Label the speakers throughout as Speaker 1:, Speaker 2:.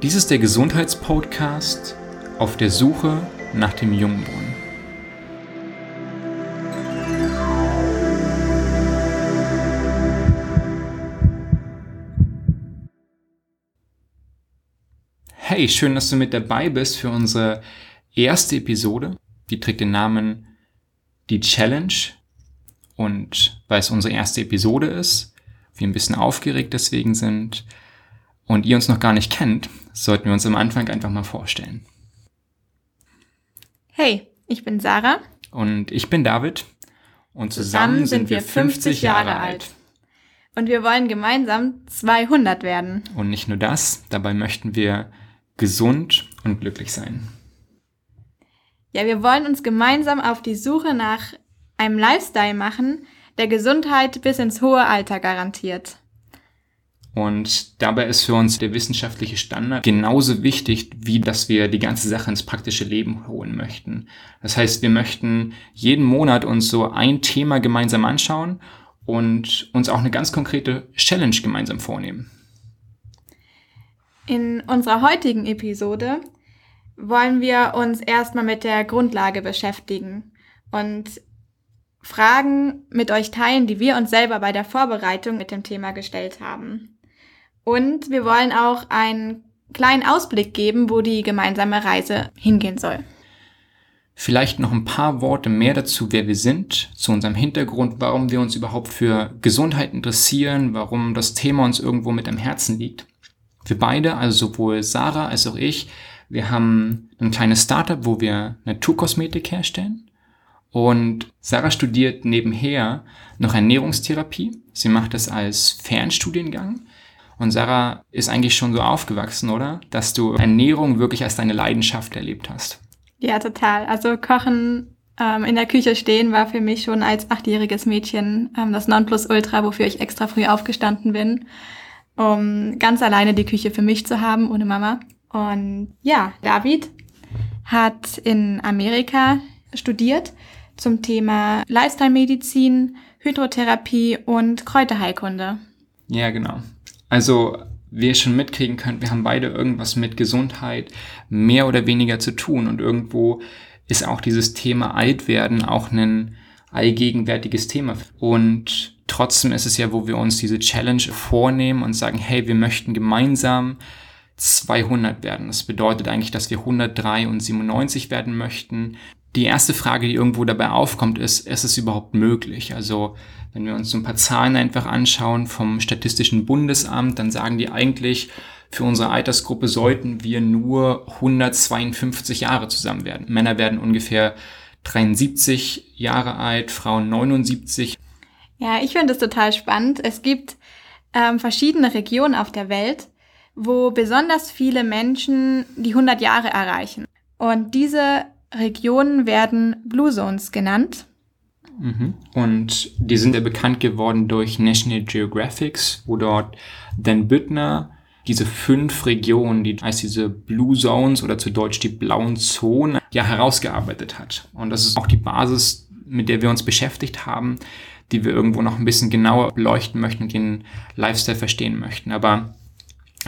Speaker 1: Dies ist der Gesundheitspodcast auf der Suche nach dem Jungbrunnen. Hey, schön, dass du mit dabei bist für unsere erste Episode. Die trägt den Namen Die Challenge. Und weil es unsere erste Episode ist, wir ein bisschen aufgeregt deswegen sind und ihr uns noch gar nicht kennt, sollten wir uns am Anfang einfach mal vorstellen.
Speaker 2: Hey, ich bin Sarah.
Speaker 1: Und ich bin David. Und zusammen, zusammen sind wir 50 Jahre, Jahre alt.
Speaker 2: Und wir wollen gemeinsam 200 werden.
Speaker 1: Und nicht nur das, dabei möchten wir gesund und glücklich sein.
Speaker 2: Ja, wir wollen uns gemeinsam auf die Suche nach einem Lifestyle machen, der Gesundheit bis ins hohe Alter garantiert.
Speaker 1: Und dabei ist für uns der wissenschaftliche Standard genauso wichtig, wie dass wir die ganze Sache ins praktische Leben holen möchten. Das heißt, wir möchten jeden Monat uns so ein Thema gemeinsam anschauen und uns auch eine ganz konkrete Challenge gemeinsam vornehmen.
Speaker 2: In unserer heutigen Episode wollen wir uns erstmal mit der Grundlage beschäftigen und Fragen mit euch teilen, die wir uns selber bei der Vorbereitung mit dem Thema gestellt haben. Und wir wollen auch einen kleinen Ausblick geben, wo die gemeinsame Reise hingehen soll.
Speaker 1: Vielleicht noch ein paar Worte mehr dazu, wer wir sind, zu unserem Hintergrund, warum wir uns überhaupt für Gesundheit interessieren, warum das Thema uns irgendwo mit am Herzen liegt. Wir beide, also sowohl Sarah als auch ich, wir haben ein kleines Startup, wo wir Naturkosmetik herstellen. Und Sarah studiert nebenher noch Ernährungstherapie. Sie macht das als Fernstudiengang. Und Sarah ist eigentlich schon so aufgewachsen, oder? Dass du Ernährung wirklich als deine Leidenschaft erlebt hast.
Speaker 2: Ja, total. Also Kochen ähm, in der Küche stehen war für mich schon als achtjähriges Mädchen ähm, das Nonplusultra, wofür ich extra früh aufgestanden bin um ganz alleine die Küche für mich zu haben, ohne Mama. Und ja, David hat in Amerika studiert zum Thema Lifestyle-Medizin, Hydrotherapie und Kräuterheilkunde.
Speaker 1: Ja, genau. Also, wie ihr schon mitkriegen könnt, wir haben beide irgendwas mit Gesundheit mehr oder weniger zu tun und irgendwo ist auch dieses Thema Altwerden auch ein allgegenwärtiges Thema. Und trotzdem ist es ja, wo wir uns diese Challenge vornehmen und sagen, hey, wir möchten gemeinsam 200 werden. Das bedeutet eigentlich, dass wir 103 und 97 werden möchten. Die erste Frage, die irgendwo dabei aufkommt, ist, ist es überhaupt möglich? Also, wenn wir uns so ein paar Zahlen einfach anschauen vom Statistischen Bundesamt, dann sagen die eigentlich, für unsere Altersgruppe sollten wir nur 152 Jahre zusammen werden. Männer werden ungefähr 73 Jahre alt, Frauen 79.
Speaker 2: Ja, ich finde es total spannend. Es gibt ähm, verschiedene Regionen auf der Welt, wo besonders viele Menschen die 100 Jahre erreichen. Und diese Regionen werden Blue Zones genannt.
Speaker 1: Mhm. Und die sind ja bekannt geworden durch National Geographic, wo dort Dan Büttner diese fünf Regionen, die als diese Blue Zones oder zu Deutsch die blauen Zonen, ja herausgearbeitet hat. Und das ist auch die Basis, mit der wir uns beschäftigt haben, die wir irgendwo noch ein bisschen genauer beleuchten möchten und den Lifestyle verstehen möchten. Aber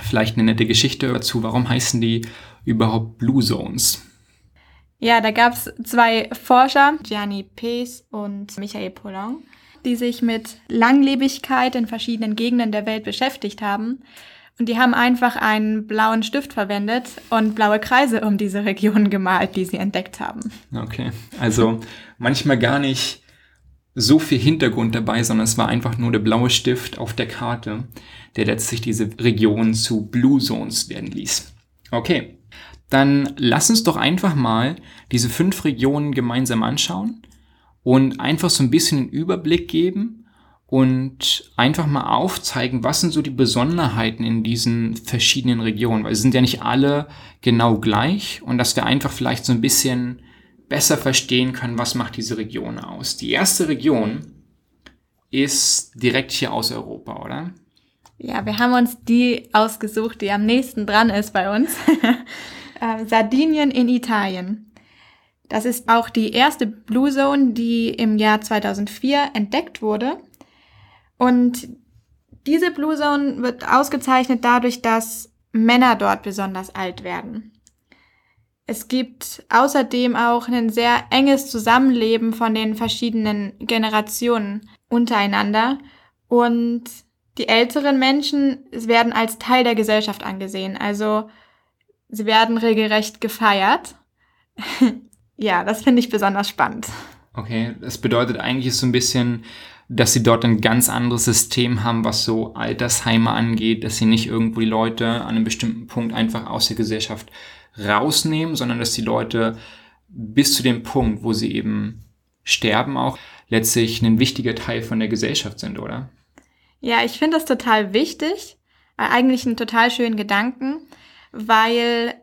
Speaker 1: vielleicht eine nette Geschichte dazu, warum heißen die überhaupt Blue Zones?
Speaker 2: Ja, da gab es zwei Forscher, Gianni Pees und Michael Poulin, die sich mit Langlebigkeit in verschiedenen Gegenden der Welt beschäftigt haben und die haben einfach einen blauen Stift verwendet und blaue Kreise um diese Region gemalt, die sie entdeckt haben.
Speaker 1: Okay, also manchmal gar nicht so viel Hintergrund dabei, sondern es war einfach nur der blaue Stift auf der Karte, der letztlich diese Region zu Blue Zones werden ließ. Okay, dann lass uns doch einfach mal diese fünf Regionen gemeinsam anschauen und einfach so ein bisschen einen Überblick geben, und einfach mal aufzeigen, was sind so die Besonderheiten in diesen verschiedenen Regionen, weil sie sind ja nicht alle genau gleich und dass wir einfach vielleicht so ein bisschen besser verstehen können, was macht diese Region aus. Die erste Region ist direkt hier aus Europa, oder?
Speaker 2: Ja, wir haben uns die ausgesucht, die am nächsten dran ist bei uns. äh, Sardinien in Italien. Das ist auch die erste Blue Zone, die im Jahr 2004 entdeckt wurde und diese Blue Zone wird ausgezeichnet dadurch, dass Männer dort besonders alt werden. Es gibt außerdem auch ein sehr enges Zusammenleben von den verschiedenen Generationen untereinander und die älteren Menschen werden als Teil der Gesellschaft angesehen. Also sie werden regelrecht gefeiert. ja, das finde ich besonders spannend.
Speaker 1: Okay, das bedeutet eigentlich so ein bisschen, dass sie dort ein ganz anderes System haben, was so Altersheime angeht, dass sie nicht irgendwo die Leute an einem bestimmten Punkt einfach aus der Gesellschaft rausnehmen, sondern dass die Leute bis zu dem Punkt, wo sie eben sterben, auch letztlich ein wichtiger Teil von der Gesellschaft sind, oder?
Speaker 2: Ja, ich finde das total wichtig, eigentlich einen total schönen Gedanken, weil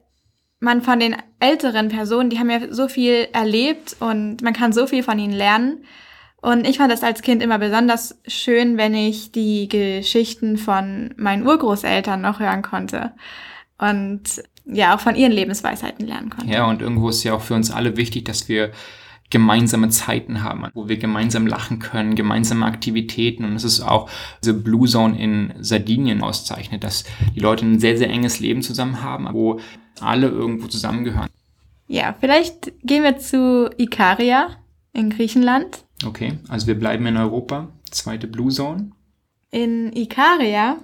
Speaker 2: man von den älteren Personen, die haben ja so viel erlebt und man kann so viel von ihnen lernen. Und ich fand das als Kind immer besonders schön, wenn ich die Geschichten von meinen Urgroßeltern noch hören konnte. Und ja, auch von ihren Lebensweisheiten lernen konnte.
Speaker 1: Ja, und irgendwo ist ja auch für uns alle wichtig, dass wir gemeinsame Zeiten haben, wo wir gemeinsam lachen können, gemeinsame Aktivitäten. Und es ist auch diese Blue Zone in Sardinien auszeichnet, dass die Leute ein sehr, sehr enges Leben zusammen haben, wo alle irgendwo zusammengehören.
Speaker 2: Ja, vielleicht gehen wir zu Ikaria in Griechenland.
Speaker 1: Okay, also wir bleiben in Europa. Zweite Blue Zone.
Speaker 2: In Ikaria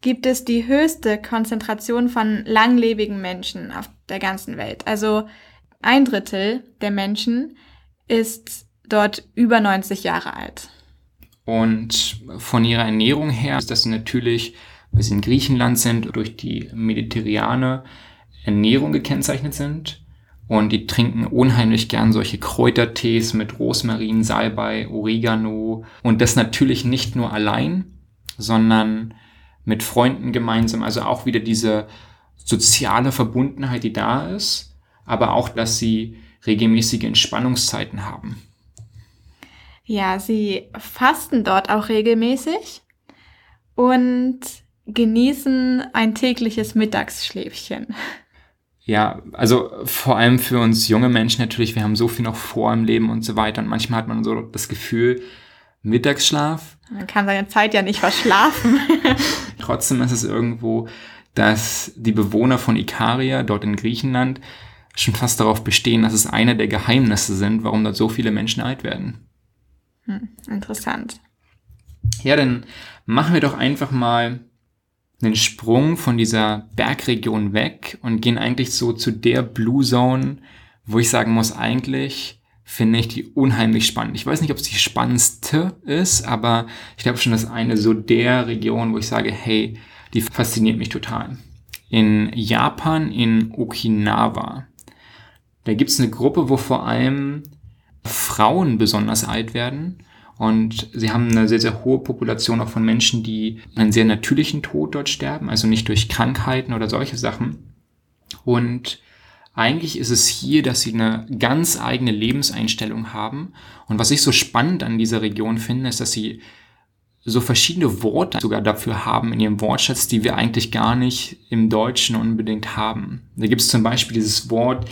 Speaker 2: gibt es die höchste Konzentration von langlebigen Menschen auf der ganzen Welt. Also ein Drittel der Menschen ist dort über 90 Jahre alt.
Speaker 1: Und von ihrer Ernährung her ist das natürlich, weil sie in Griechenland sind, durch die mediterrane Ernährung gekennzeichnet sind. Und die trinken unheimlich gern solche Kräutertees mit Rosmarin, Salbei, Oregano. Und das natürlich nicht nur allein, sondern mit Freunden gemeinsam. Also auch wieder diese soziale Verbundenheit, die da ist. Aber auch, dass sie regelmäßige Entspannungszeiten haben.
Speaker 2: Ja, sie fasten dort auch regelmäßig und genießen ein tägliches Mittagsschläfchen.
Speaker 1: Ja, also vor allem für uns junge Menschen natürlich, wir haben so viel noch vor im Leben und so weiter und manchmal hat man so das Gefühl, Mittagsschlaf.
Speaker 2: Man kann seine Zeit ja nicht verschlafen.
Speaker 1: Trotzdem ist es irgendwo, dass die Bewohner von Ikaria dort in Griechenland schon fast darauf bestehen, dass es einer der Geheimnisse sind, warum dort so viele Menschen alt werden.
Speaker 2: Hm, interessant.
Speaker 1: Ja, dann machen wir doch einfach mal einen Sprung von dieser Bergregion weg und gehen eigentlich so zu der Blue Zone, wo ich sagen muss, eigentlich finde ich die unheimlich spannend. Ich weiß nicht, ob es die spannendste ist, aber ich glaube schon, dass eine so der Region, wo ich sage, hey, die fasziniert mich total. In Japan, in Okinawa, da gibt es eine Gruppe, wo vor allem Frauen besonders alt werden. Und sie haben eine sehr, sehr hohe Population auch von Menschen, die einen sehr natürlichen Tod dort sterben, also nicht durch Krankheiten oder solche Sachen. Und eigentlich ist es hier, dass sie eine ganz eigene Lebenseinstellung haben. Und was ich so spannend an dieser Region finde, ist, dass sie so verschiedene Worte sogar dafür haben in ihrem Wortschatz, die wir eigentlich gar nicht im Deutschen unbedingt haben. Da gibt es zum Beispiel dieses Wort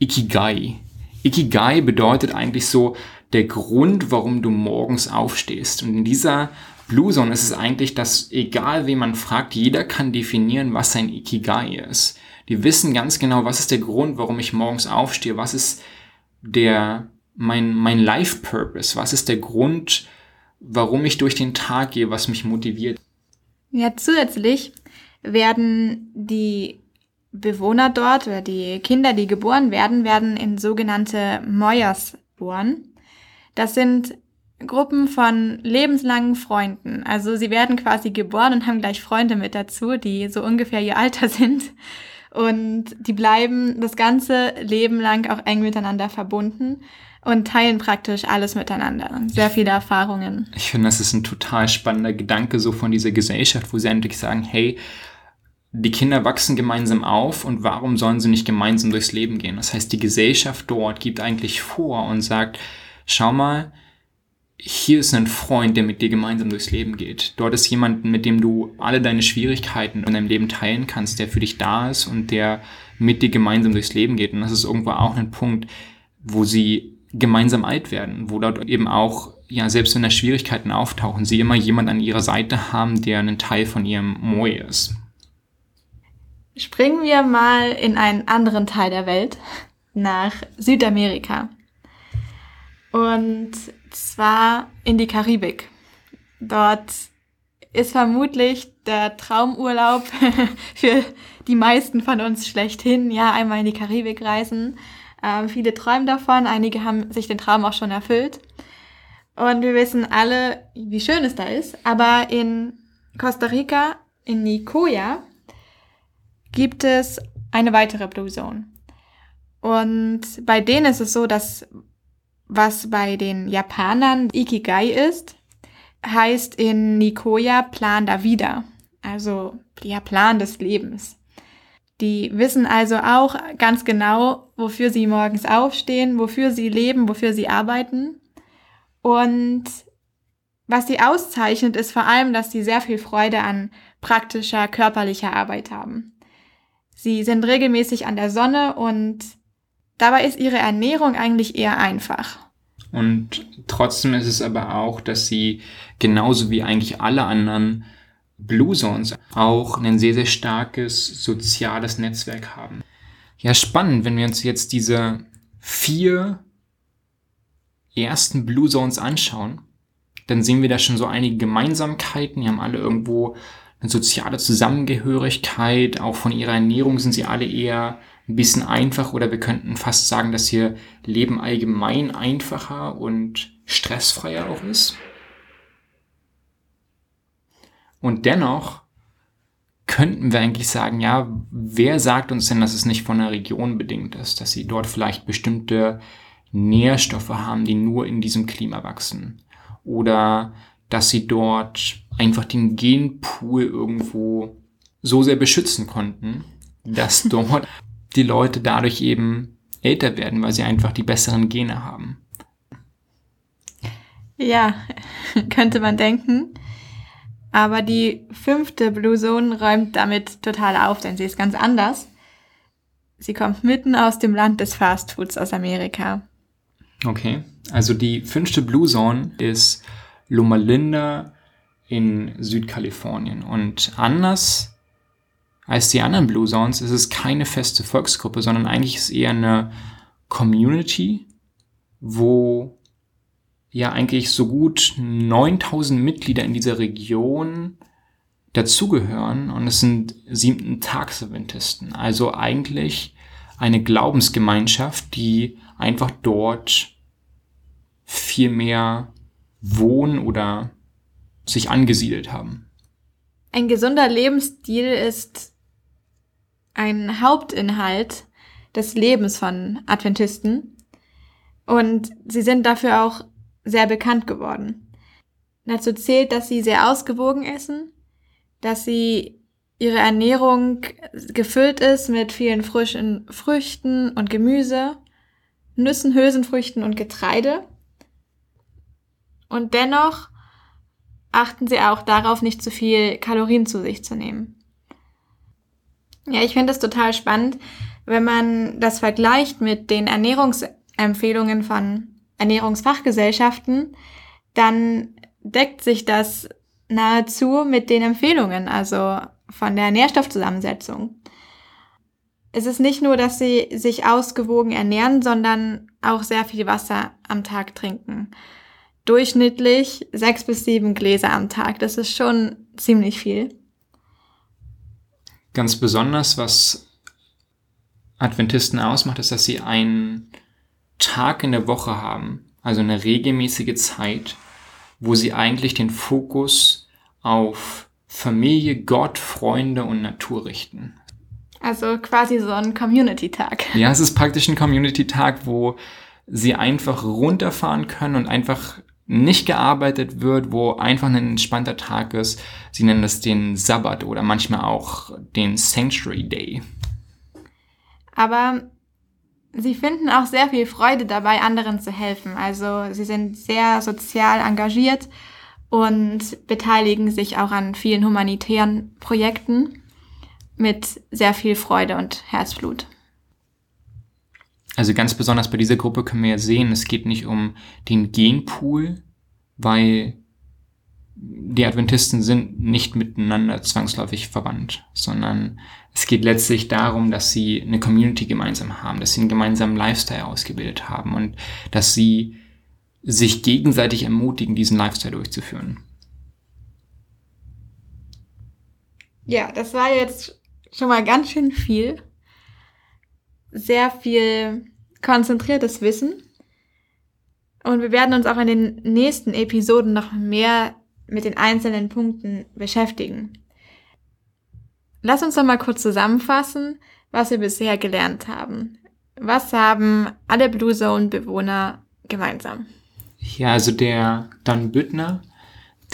Speaker 1: Ikigai. Ikigai bedeutet eigentlich so der Grund, warum du morgens aufstehst. Und in dieser Blue Zone ist es eigentlich, dass egal wen man fragt, jeder kann definieren, was sein Ikigai ist. Die wissen ganz genau, was ist der Grund, warum ich morgens aufstehe, was ist der, mein, mein Life Purpose, was ist der Grund, warum ich durch den Tag gehe, was mich motiviert.
Speaker 2: Ja, zusätzlich werden die Bewohner dort oder die Kinder, die geboren werden, werden in sogenannte Moyas geboren. Das sind Gruppen von lebenslangen Freunden. Also sie werden quasi geboren und haben gleich Freunde mit dazu, die so ungefähr ihr Alter sind. Und die bleiben das ganze Leben lang auch eng miteinander verbunden und teilen praktisch alles miteinander. Sehr viele Erfahrungen.
Speaker 1: Ich finde, das ist ein total spannender Gedanke so von dieser Gesellschaft, wo sie endlich sagen, hey, die Kinder wachsen gemeinsam auf und warum sollen sie nicht gemeinsam durchs Leben gehen? Das heißt, die Gesellschaft dort gibt eigentlich vor und sagt, schau mal, hier ist ein Freund, der mit dir gemeinsam durchs Leben geht. Dort ist jemand, mit dem du alle deine Schwierigkeiten in deinem Leben teilen kannst, der für dich da ist und der mit dir gemeinsam durchs Leben geht. Und das ist irgendwo auch ein Punkt, wo sie gemeinsam alt werden, wo dort eben auch, ja, selbst wenn da Schwierigkeiten auftauchen, sie immer jemand an ihrer Seite haben, der einen Teil von ihrem Moi ist.
Speaker 2: Springen wir mal in einen anderen Teil der Welt, nach Südamerika. Und zwar in die Karibik. Dort ist vermutlich der Traumurlaub für die meisten von uns schlechthin. Ja, einmal in die Karibik reisen. Ähm, viele träumen davon, einige haben sich den Traum auch schon erfüllt. Und wir wissen alle, wie schön es da ist. Aber in Costa Rica, in Nicoya, gibt es eine weitere Blue Zone. Und bei denen ist es so, dass was bei den Japanern Ikigai ist, heißt in Nicoya Plan da wieder. Also ja, Plan des Lebens. Die wissen also auch ganz genau, wofür sie morgens aufstehen, wofür sie leben, wofür sie arbeiten. Und was sie auszeichnet, ist vor allem, dass sie sehr viel Freude an praktischer, körperlicher Arbeit haben. Sie sind regelmäßig an der Sonne und dabei ist ihre Ernährung eigentlich eher einfach.
Speaker 1: Und trotzdem ist es aber auch, dass sie genauso wie eigentlich alle anderen Blue Zones auch ein sehr, sehr starkes soziales Netzwerk haben. Ja, spannend, wenn wir uns jetzt diese vier ersten Blue Zones anschauen, dann sehen wir da schon so einige Gemeinsamkeiten. Die haben alle irgendwo soziale Zusammengehörigkeit. Auch von ihrer Ernährung sind sie alle eher ein bisschen einfach oder wir könnten fast sagen, dass ihr Leben allgemein einfacher und stressfreier auch ist. Und dennoch könnten wir eigentlich sagen, ja, wer sagt uns denn, dass es nicht von der Region bedingt ist, dass sie dort vielleicht bestimmte Nährstoffe haben, die nur in diesem Klima wachsen? Oder dass sie dort einfach den Genpool irgendwo so sehr beschützen konnten, dass dort die Leute dadurch eben älter werden, weil sie einfach die besseren Gene haben.
Speaker 2: Ja, könnte man denken. Aber die fünfte Blue Zone räumt damit total auf, denn sie ist ganz anders. Sie kommt mitten aus dem Land des Fastfoods aus Amerika.
Speaker 1: Okay, also die fünfte Blue Zone ist Loma Linda in Südkalifornien. Und anders als die anderen Blue Zones ist es keine feste Volksgruppe, sondern eigentlich ist es eher eine Community, wo ja eigentlich so gut 9000 Mitglieder in dieser Region dazugehören und es sind siebten Tagsadventisten. Also eigentlich eine Glaubensgemeinschaft, die einfach dort viel mehr wohnen oder sich angesiedelt haben.
Speaker 2: Ein gesunder Lebensstil ist ein Hauptinhalt des Lebens von Adventisten und sie sind dafür auch sehr bekannt geworden. Dazu zählt, dass sie sehr ausgewogen essen, dass sie ihre Ernährung gefüllt ist mit vielen frischen Früchten und Gemüse, Nüssen, Hülsenfrüchten und Getreide. Und dennoch achten sie auch darauf, nicht zu viel Kalorien zu sich zu nehmen. Ja, ich finde es total spannend, wenn man das vergleicht mit den Ernährungsempfehlungen von Ernährungsfachgesellschaften, dann deckt sich das nahezu mit den Empfehlungen, also von der Nährstoffzusammensetzung. Es ist nicht nur, dass sie sich ausgewogen ernähren, sondern auch sehr viel Wasser am Tag trinken. Durchschnittlich sechs bis sieben Gläser am Tag. Das ist schon ziemlich viel.
Speaker 1: Ganz besonders, was Adventisten ausmacht, ist, dass sie einen Tag in der Woche haben, also eine regelmäßige Zeit, wo sie eigentlich den Fokus auf Familie, Gott, Freunde und Natur richten.
Speaker 2: Also quasi so ein Community-Tag.
Speaker 1: Ja, es ist praktisch ein Community-Tag, wo sie einfach runterfahren können und einfach nicht gearbeitet wird, wo einfach ein entspannter Tag ist. Sie nennen das den Sabbat oder manchmal auch den Sanctuary Day.
Speaker 2: Aber sie finden auch sehr viel Freude dabei, anderen zu helfen. Also sie sind sehr sozial engagiert und beteiligen sich auch an vielen humanitären Projekten mit sehr viel Freude und Herzblut.
Speaker 1: Also ganz besonders bei dieser Gruppe können wir ja sehen, es geht nicht um den Genpool, weil die Adventisten sind nicht miteinander zwangsläufig verwandt, sondern es geht letztlich darum, dass sie eine Community gemeinsam haben, dass sie einen gemeinsamen Lifestyle ausgebildet haben und dass sie sich gegenseitig ermutigen, diesen Lifestyle durchzuführen.
Speaker 2: Ja, das war jetzt schon mal ganz schön viel. Sehr viel konzentriertes Wissen. Und wir werden uns auch in den nächsten Episoden noch mehr mit den einzelnen Punkten beschäftigen. Lass uns doch mal kurz zusammenfassen, was wir bisher gelernt haben. Was haben alle Blue Zone Bewohner gemeinsam?
Speaker 1: Ja, also der Dan Büttner,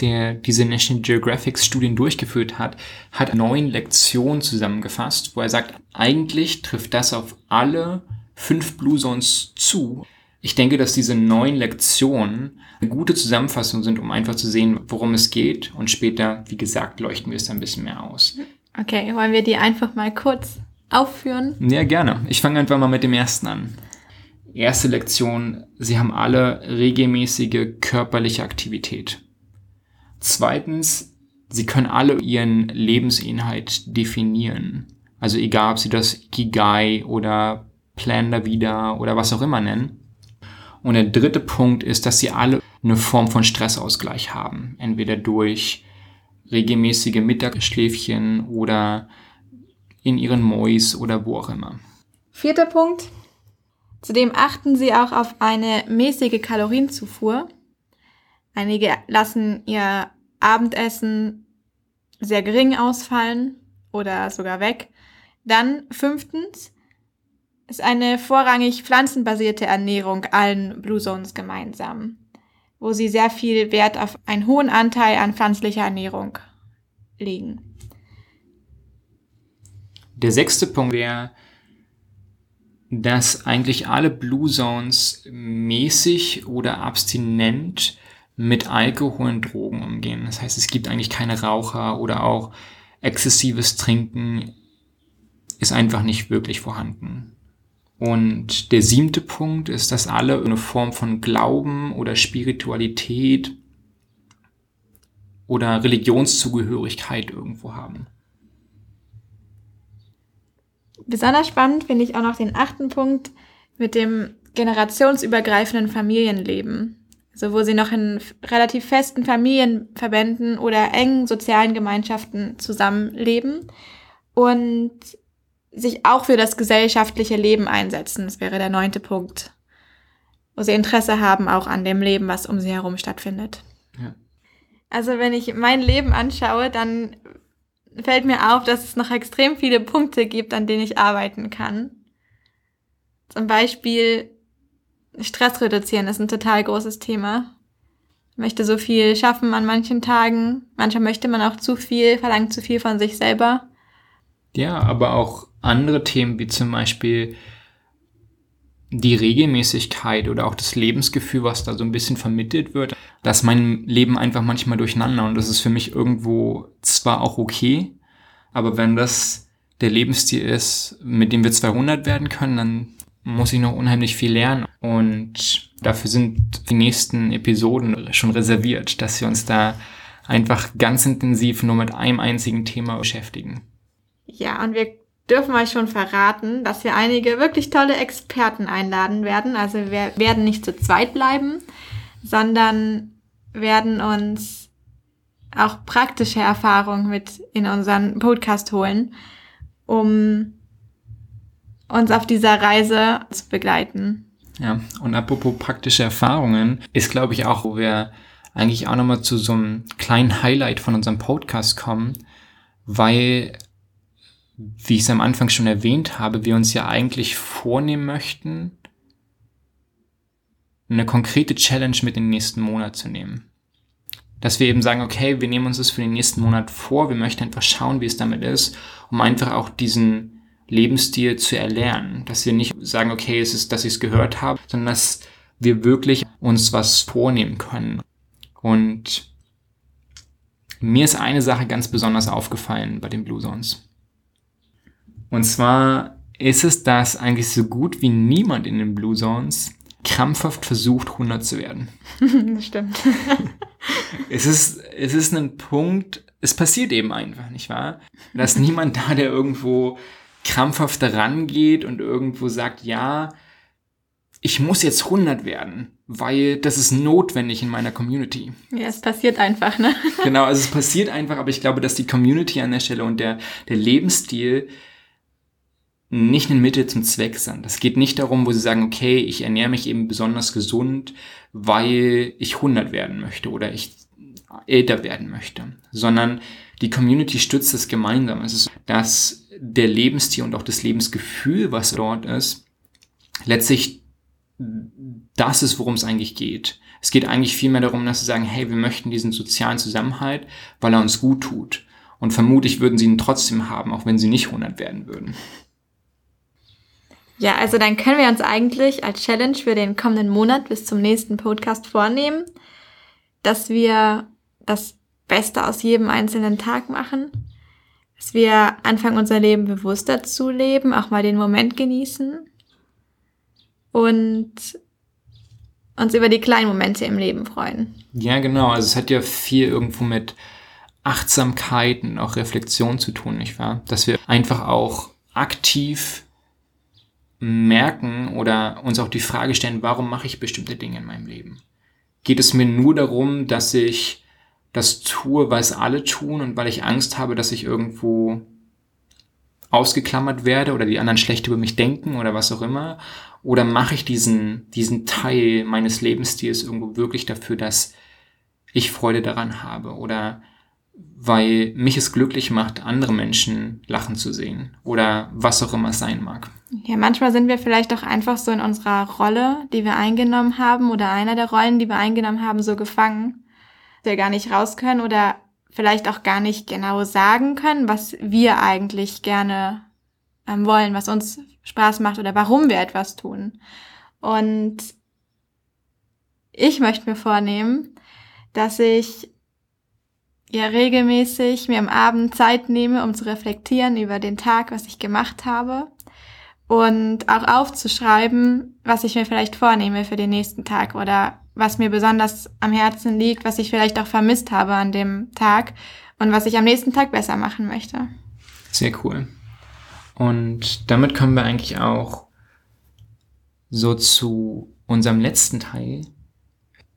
Speaker 1: der diese National Geographic Studien durchgeführt hat, hat neun Lektionen zusammengefasst, wo er sagt, eigentlich trifft das auf alle fünf Blue Zones zu. Ich denke, dass diese neun Lektionen eine gute Zusammenfassung sind, um einfach zu sehen, worum es geht. Und später, wie gesagt, leuchten wir es ein bisschen mehr aus.
Speaker 2: Okay, wollen wir die einfach mal kurz aufführen?
Speaker 1: Ja, gerne. Ich fange einfach mal mit dem ersten an. Erste Lektion, Sie haben alle regelmäßige körperliche Aktivität. Zweitens, Sie können alle Ihren Lebensinhalt definieren. Also egal, ob Sie das Ikigai oder Plan da Vida oder was auch immer nennen. Und der dritte Punkt ist, dass Sie alle eine Form von Stressausgleich haben. Entweder durch regelmäßige Mittagsschläfchen oder in ihren Mois oder wo auch immer.
Speaker 2: Vierter Punkt. Zudem achten Sie auch auf eine mäßige Kalorienzufuhr. Einige lassen ihr Abendessen sehr gering ausfallen oder sogar weg. Dann fünftens ist eine vorrangig pflanzenbasierte Ernährung allen Blue Zones gemeinsam wo sie sehr viel Wert auf einen hohen Anteil an pflanzlicher Ernährung legen.
Speaker 1: Der sechste Punkt wäre, dass eigentlich alle Blue Zones mäßig oder abstinent mit Alkohol und Drogen umgehen. Das heißt, es gibt eigentlich keine Raucher oder auch exzessives Trinken ist einfach nicht wirklich vorhanden. Und der siebte Punkt ist, dass alle eine Form von Glauben oder Spiritualität oder Religionszugehörigkeit irgendwo haben.
Speaker 2: Besonders spannend finde ich auch noch den achten Punkt mit dem generationsübergreifenden Familienleben. Also wo sie noch in relativ festen Familienverbänden oder engen sozialen Gemeinschaften zusammenleben und sich auch für das gesellschaftliche Leben einsetzen. Das wäre der neunte Punkt. Wo sie Interesse haben auch an dem Leben, was um sie herum stattfindet. Ja. Also wenn ich mein Leben anschaue, dann fällt mir auf, dass es noch extrem viele Punkte gibt, an denen ich arbeiten kann. Zum Beispiel Stress reduzieren ist ein total großes Thema. Ich möchte so viel schaffen an manchen Tagen. Manchmal möchte man auch zu viel, verlangt zu viel von sich selber.
Speaker 1: Ja, aber auch andere Themen wie zum Beispiel die Regelmäßigkeit oder auch das Lebensgefühl, was da so ein bisschen vermittelt wird, dass mein Leben einfach manchmal durcheinander und das ist für mich irgendwo zwar auch okay, aber wenn das der Lebensstil ist, mit dem wir 200 werden können, dann muss ich noch unheimlich viel lernen und dafür sind die nächsten Episoden schon reserviert, dass wir uns da einfach ganz intensiv nur mit einem einzigen Thema beschäftigen.
Speaker 2: Ja, und wir dürfen euch schon verraten, dass wir einige wirklich tolle Experten einladen werden. Also wir werden nicht zu zweit bleiben, sondern werden uns auch praktische Erfahrungen mit in unseren Podcast holen, um uns auf dieser Reise zu begleiten.
Speaker 1: Ja, und apropos praktische Erfahrungen, ist glaube ich auch, wo wir eigentlich auch nochmal zu so einem kleinen Highlight von unserem Podcast kommen, weil wie ich es am Anfang schon erwähnt habe, wir uns ja eigentlich vornehmen möchten, eine konkrete Challenge mit in den nächsten Monat zu nehmen. Dass wir eben sagen, okay, wir nehmen uns das für den nächsten Monat vor, wir möchten einfach schauen, wie es damit ist, um einfach auch diesen Lebensstil zu erlernen. Dass wir nicht sagen, okay, es ist, dass ich es gehört habe, sondern dass wir wirklich uns was vornehmen können. Und mir ist eine Sache ganz besonders aufgefallen bei den Blue Zones. Und zwar ist es, dass eigentlich so gut wie niemand in den Blue Zones krampfhaft versucht, 100 zu werden.
Speaker 2: das stimmt.
Speaker 1: es ist, es ist ein Punkt, es passiert eben einfach, nicht wahr? Da ist niemand da, der irgendwo krampfhaft daran geht und irgendwo sagt, ja, ich muss jetzt 100 werden, weil das ist notwendig in meiner Community.
Speaker 2: Ja, es passiert einfach, ne?
Speaker 1: genau, also es passiert einfach, aber ich glaube, dass die Community an der Stelle und der, der Lebensstil nicht ein Mittel zum Zweck sind. Es geht nicht darum, wo sie sagen, okay, ich ernähre mich eben besonders gesund, weil ich 100 werden möchte oder ich älter werden möchte, sondern die Community stützt es gemeinsam. Es ist, dass der Lebensstil und auch das Lebensgefühl, was dort ist, letztlich das ist, worum es eigentlich geht. Es geht eigentlich vielmehr darum, dass sie sagen, hey, wir möchten diesen sozialen Zusammenhalt, weil er uns gut tut. Und vermutlich würden sie ihn trotzdem haben, auch wenn sie nicht 100 werden würden.
Speaker 2: Ja, also dann können wir uns eigentlich als Challenge für den kommenden Monat bis zum nächsten Podcast vornehmen, dass wir das Beste aus jedem einzelnen Tag machen, dass wir anfangen, unser Leben bewusster zu leben, auch mal den Moment genießen und uns über die kleinen Momente im Leben freuen.
Speaker 1: Ja, genau. Also es hat ja viel irgendwo mit Achtsamkeit und auch Reflexion zu tun, nicht wahr? Dass wir einfach auch aktiv merken oder uns auch die Frage stellen, warum mache ich bestimmte Dinge in meinem Leben? Geht es mir nur darum, dass ich das tue, weil es alle tun und weil ich Angst habe, dass ich irgendwo ausgeklammert werde oder die anderen schlecht über mich denken oder was auch immer? Oder mache ich diesen, diesen Teil meines Lebensstils irgendwo wirklich dafür, dass ich Freude daran habe oder weil mich es glücklich macht, andere Menschen lachen zu sehen oder was auch immer es sein mag.
Speaker 2: Ja, manchmal sind wir vielleicht auch einfach so in unserer Rolle, die wir eingenommen haben oder einer der Rollen, die wir eingenommen haben, so gefangen, wir gar nicht raus können oder vielleicht auch gar nicht genau sagen können, was wir eigentlich gerne ähm, wollen, was uns Spaß macht oder warum wir etwas tun. Und ich möchte mir vornehmen, dass ich ja regelmäßig mir am Abend Zeit nehme, um zu reflektieren über den Tag, was ich gemacht habe und auch aufzuschreiben, was ich mir vielleicht vornehme für den nächsten Tag oder was mir besonders am Herzen liegt, was ich vielleicht auch vermisst habe an dem Tag und was ich am nächsten Tag besser machen möchte.
Speaker 1: Sehr cool. Und damit kommen wir eigentlich auch so zu unserem letzten Teil.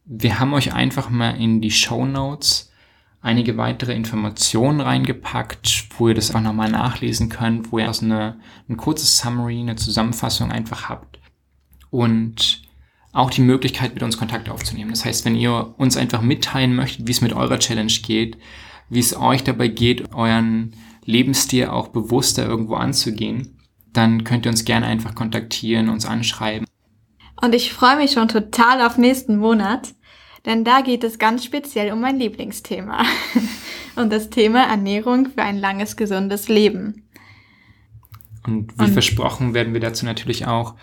Speaker 1: Wir haben euch einfach mal in die Show Notes einige weitere Informationen reingepackt, wo ihr das auch nochmal nachlesen könnt, wo ihr also eine, ein kurzes Summary, eine Zusammenfassung einfach habt. Und auch die Möglichkeit, mit uns Kontakt aufzunehmen. Das heißt, wenn ihr uns einfach mitteilen möchtet, wie es mit eurer Challenge geht, wie es euch dabei geht, euren Lebensstil auch bewusster irgendwo anzugehen, dann könnt ihr uns gerne einfach kontaktieren, uns anschreiben.
Speaker 2: Und ich freue mich schon total auf nächsten Monat denn da geht es ganz speziell um mein Lieblingsthema. und das Thema Ernährung für ein langes, gesundes Leben.
Speaker 1: Und wie und versprochen werden wir dazu natürlich auch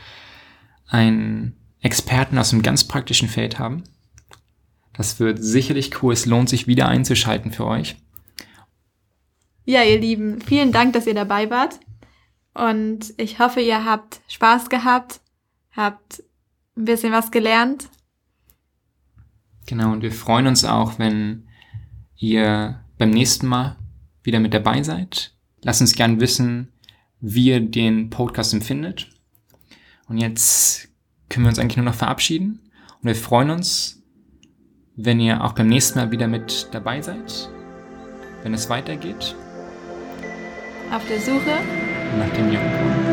Speaker 1: einen Experten aus einem ganz praktischen Feld haben. Das wird sicherlich cool. Es lohnt sich wieder einzuschalten für euch.
Speaker 2: Ja, ihr Lieben, vielen Dank, dass ihr dabei wart. Und ich hoffe, ihr habt Spaß gehabt, habt ein bisschen was gelernt
Speaker 1: Genau, und wir freuen uns auch, wenn ihr beim nächsten Mal wieder mit dabei seid. Lasst uns gern wissen, wie ihr den Podcast empfindet. Und jetzt können wir uns eigentlich nur noch verabschieden. Und wir freuen uns, wenn ihr auch beim nächsten Mal wieder mit dabei seid, wenn es weitergeht.
Speaker 2: Auf der Suche
Speaker 1: nach dem Jungen.